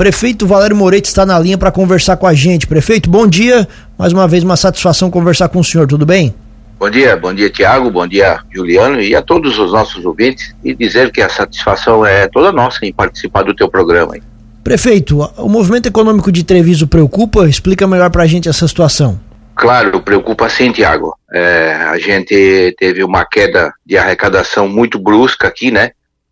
Prefeito Valério Moreira está na linha para conversar com a gente. Prefeito, bom dia. Mais uma vez, uma satisfação conversar com o senhor, tudo bem? Bom dia, bom dia Tiago, bom dia Juliano e a todos os nossos ouvintes e dizer que a satisfação é toda nossa em participar do teu programa. Hein? Prefeito, o movimento econômico de Treviso preocupa? Explica melhor para a gente essa situação. Claro, preocupa sim, Tiago. É, a gente teve uma queda de arrecadação muito brusca aqui, né?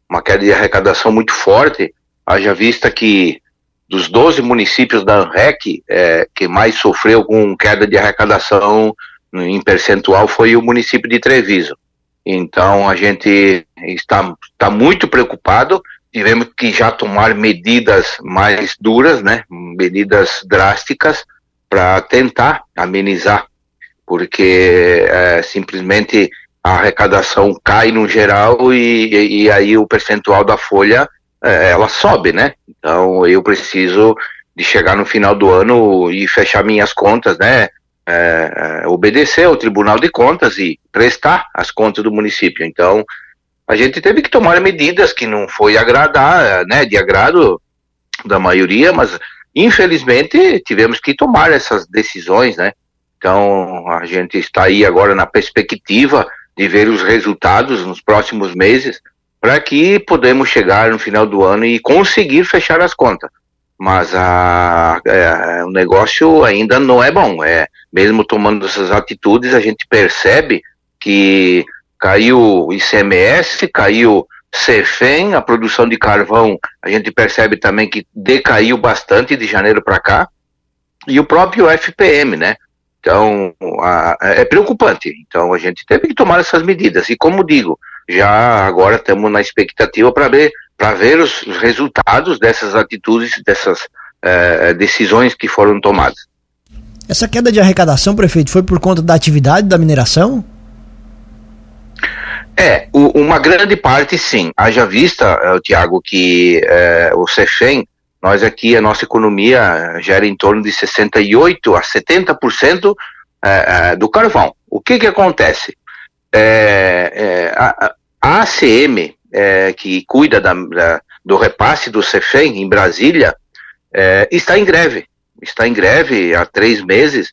Uma queda de arrecadação muito forte, haja vista que dos 12 municípios da ANREC, é, que mais sofreu com queda de arrecadação em percentual foi o município de Treviso. Então a gente está, está muito preocupado. Tivemos que já tomar medidas mais duras, né? Medidas drásticas para tentar amenizar, porque é, simplesmente a arrecadação cai no geral e, e aí o percentual da folha ela sobe, né? Então eu preciso de chegar no final do ano e fechar minhas contas, né? é, é, obedecer ao Tribunal de Contas e prestar as contas do município. Então, a gente teve que tomar medidas que não foi agradar, né, de agrado da maioria, mas infelizmente tivemos que tomar essas decisões, né? Então, a gente está aí agora na perspectiva de ver os resultados nos próximos meses para que podemos chegar no final do ano e conseguir fechar as contas mas a, é, o negócio ainda não é bom. É, mesmo tomando essas atitudes, a gente percebe que caiu o ICMS, caiu CEFEM, a produção de carvão, a gente percebe também que decaiu bastante de janeiro para cá, e o próprio FPM, né? Então, a, é preocupante. Então, a gente teve que tomar essas medidas. E como digo, já agora estamos na expectativa para ver para ver os, os, resultados dessas atitudes, dessas eh, decisões que foram tomadas. Essa queda de arrecadação, prefeito, foi por conta da atividade da mineração? É, o, uma grande parte sim. Haja vista, uh, Tiago, que uh, o CEFEM, nós aqui, a nossa economia gera em torno de 68% a 70% uh, do carvão. O que que acontece? a, a ACM, é, que cuida da, da, do repasse do CEFEM em Brasília, é, está em greve. Está em greve há três meses.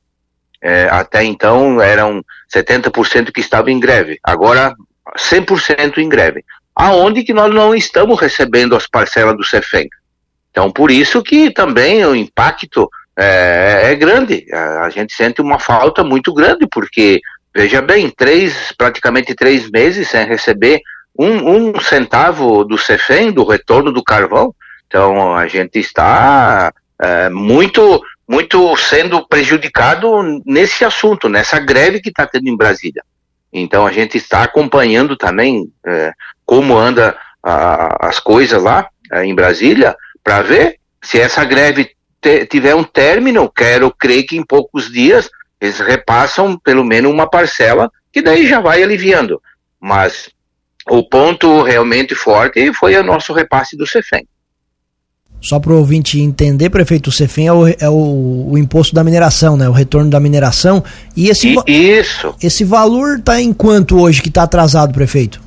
É, até então eram 70% que estavam em greve. Agora 100% em greve. Aonde que nós não estamos recebendo as parcelas do CEFEM. Então, por isso que também o impacto é, é grande. A, gente sente uma falta muito grande, porque, veja bem, três, praticamente três meses sem receber um, um centavo do CEFEM, do retorno do carvão. Então a gente está é, muito, muito sendo prejudicado nesse assunto, nessa greve que está tendo em Brasília. Então a gente está acompanhando também é, como anda a, as coisas lá é, em Brasília para ver se essa greve te, tiver um término. Quero crer que em poucos dias eles repassam pelo menos uma parcela que daí já vai aliviando. Mas o ponto realmente forte foi o nosso repasse do CEFEM. Só para o ouvinte entender, prefeito, o CEFEM é, o, é o, o, imposto da mineração, né? O retorno da mineração. E esse, isso. esse valor está em quanto hoje que está atrasado, prefeito?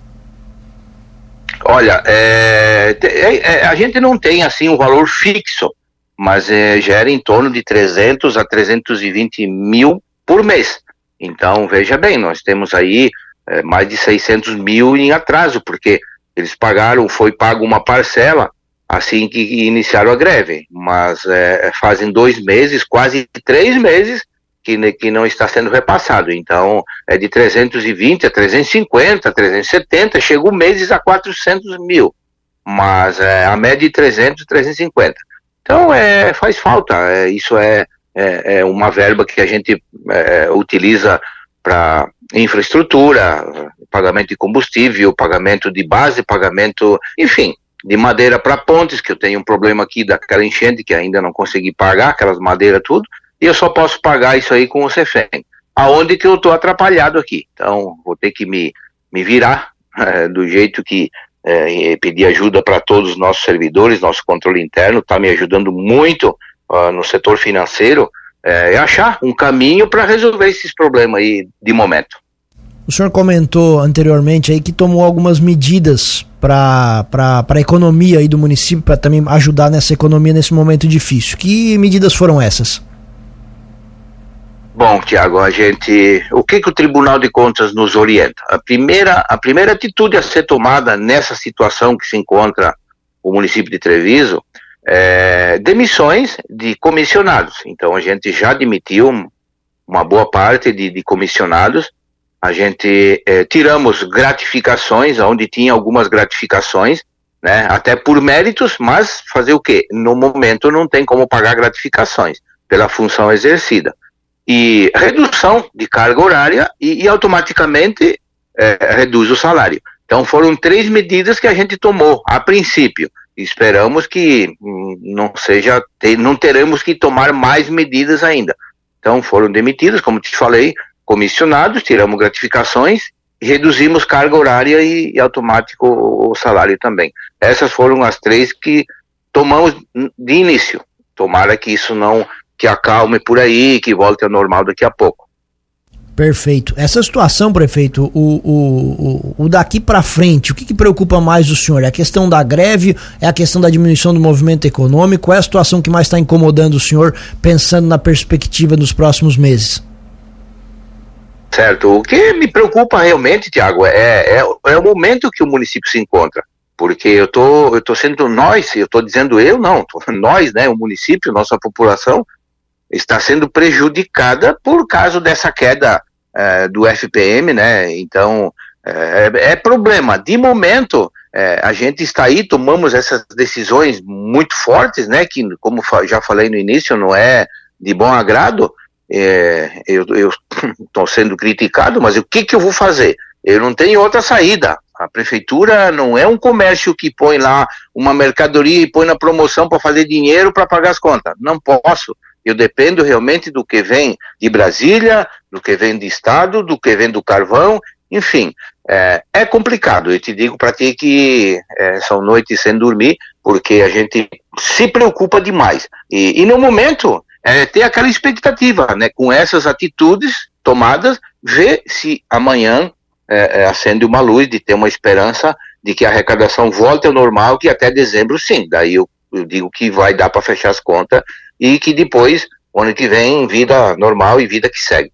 Olha, é, é, é, a gente não tem assim um valor fixo, mas é, gera em torno de 300 a 320 mil por mês. Então, veja bem, nós temos aí é, mais de 600 mil em atraso, porque eles pagaram, foi pago uma parcela assim que iniciaram a greve, mas é, fazem dois meses, quase três meses, que, que não está sendo repassado. Então, é de 320 a 350, 370, chegou meses a 400 mil, mas é, a média de 300, 350. Então, é, faz falta, é, isso é, é, é, uma verba que a gente é, utiliza para infraestrutura, pagamento de combustível, pagamento de base, pagamento, enfim, de madeira para pontes, que eu tenho um problema aqui daquela enchente que ainda não consegui pagar, aquelas madeiras tudo, e eu só posso pagar isso aí com o CEFEM. Aonde que eu estou atrapalhado aqui? Então, vou ter que me, me virar é, do jeito que é, pedir ajuda para todos os nossos servidores, nosso controle interno está me ajudando muito uh, no setor financeiro, é, achar um caminho para resolver esses problemas aí de momento. O senhor comentou anteriormente aí que tomou algumas medidas para a economia aí do município, para também ajudar nessa economia nesse momento difícil. Que medidas foram essas? Bom, Tiago, a gente, o que que o Tribunal de Contas nos orienta? A primeira, a primeira atitude a ser tomada nessa situação que se encontra o município de Treviso é demissões de comissionados. Então a gente já demitiu uma boa parte de, de comissionados a gente é, tiramos gratificações, onde tinha algumas gratificações, né, até por méritos, mas fazer o quê? No momento não tem como pagar gratificações pela função exercida. E redução de carga horária e, e automaticamente é, reduz o salário. Então foram três medidas que a gente tomou a princípio. Esperamos que hum, não seja, não teremos que tomar mais medidas ainda. Então foram demitidas, como te falei, comissionados, tiramos gratificações, reduzimos carga horária e, e automático o, salário também. Essas foram as três que tomamos de início. Tomara que isso não que acalme por aí, que volte ao normal daqui a pouco. Perfeito. Essa situação, prefeito, o, o, o, o daqui para frente, o que, que, preocupa mais o senhor? É a questão da greve? É a questão da diminuição do movimento econômico? Qual é a situação que mais está incomodando o senhor, pensando na perspectiva dos próximos meses? Certo. O que me preocupa realmente, Tiago, é, é, é, o momento que o município se encontra. Porque eu tô, eu tô sendo nós, eu tô dizendo eu, não, tô, nós, né, o município, nossa população, está sendo prejudicada por causa dessa queda é, do FPM, né? Então, é, é problema. De momento, é, a gente está aí, tomamos essas decisões muito fortes, né? Que, como já falei no início, não é de bom agrado, é, eu estou sendo criticado, mas o que, que eu vou fazer? Eu não tenho outra saída. A prefeitura não é um comércio que põe lá uma mercadoria e põe na promoção para fazer dinheiro para pagar as contas. Não posso. Eu dependo realmente do que vem de Brasília, do que vem do Estado, do que vem do carvão, enfim. É, é complicado. Eu te digo para ti que é, são noites sem dormir, porque a gente se preocupa demais. E, e no momento, é, ter aquela expectativa, né? Com essas atitudes tomadas, ver se amanhã é, é, acende uma luz de ter uma esperança de que a arrecadação volte ao normal, que até dezembro sim. Daí eu, eu digo que vai dar para fechar as contas e que depois, ano que vem, vida normal e vida que segue.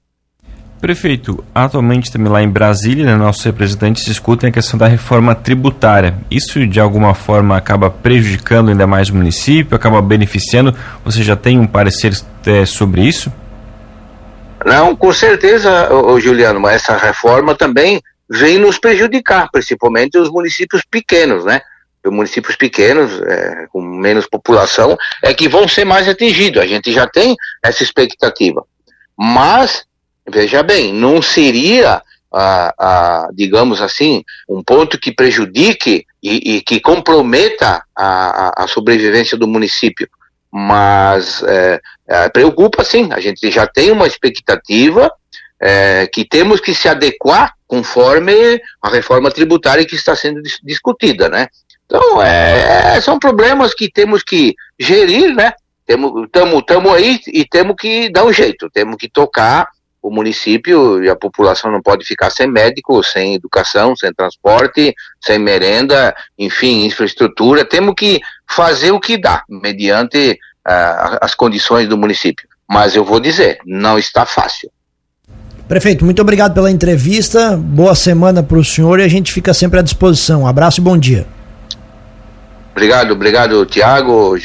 Prefeito, atualmente também lá em Brasília, né, nossos representantes discutem a questão da reforma tributária. Isso de alguma forma acaba prejudicando ainda mais o município, acaba beneficiando? Você já tem um parecer é, sobre isso? Não, com certeza, ô, Juliano, mas essa reforma também vem nos prejudicar, principalmente os municípios pequenos, né? Os municípios pequenos, é, com menos população, é que vão ser mais atingidos. A gente já tem essa expectativa. Mas Veja bem, não seria, ah, digamos assim, um ponto que prejudique e, e que comprometa a, a, sobrevivência do município. Mas é, é, preocupa sim, a gente já tem uma expectativa é, que temos que se adequar conforme a reforma tributária que está sendo dis discutida, né? Então, é, são problemas que temos que gerir, né? Estamos aí e temos que dar um jeito, temos que tocar o município e a população não pode ficar sem médico, sem educação, sem transporte, sem merenda, enfim, infraestrutura. Temos que fazer o que dá, mediante uh, as condições do município. Mas eu vou dizer, não está fácil. Prefeito, muito obrigado pela entrevista. Boa semana para o senhor e a gente fica sempre à disposição. Um abraço e bom dia. Obrigado, obrigado, Tiago,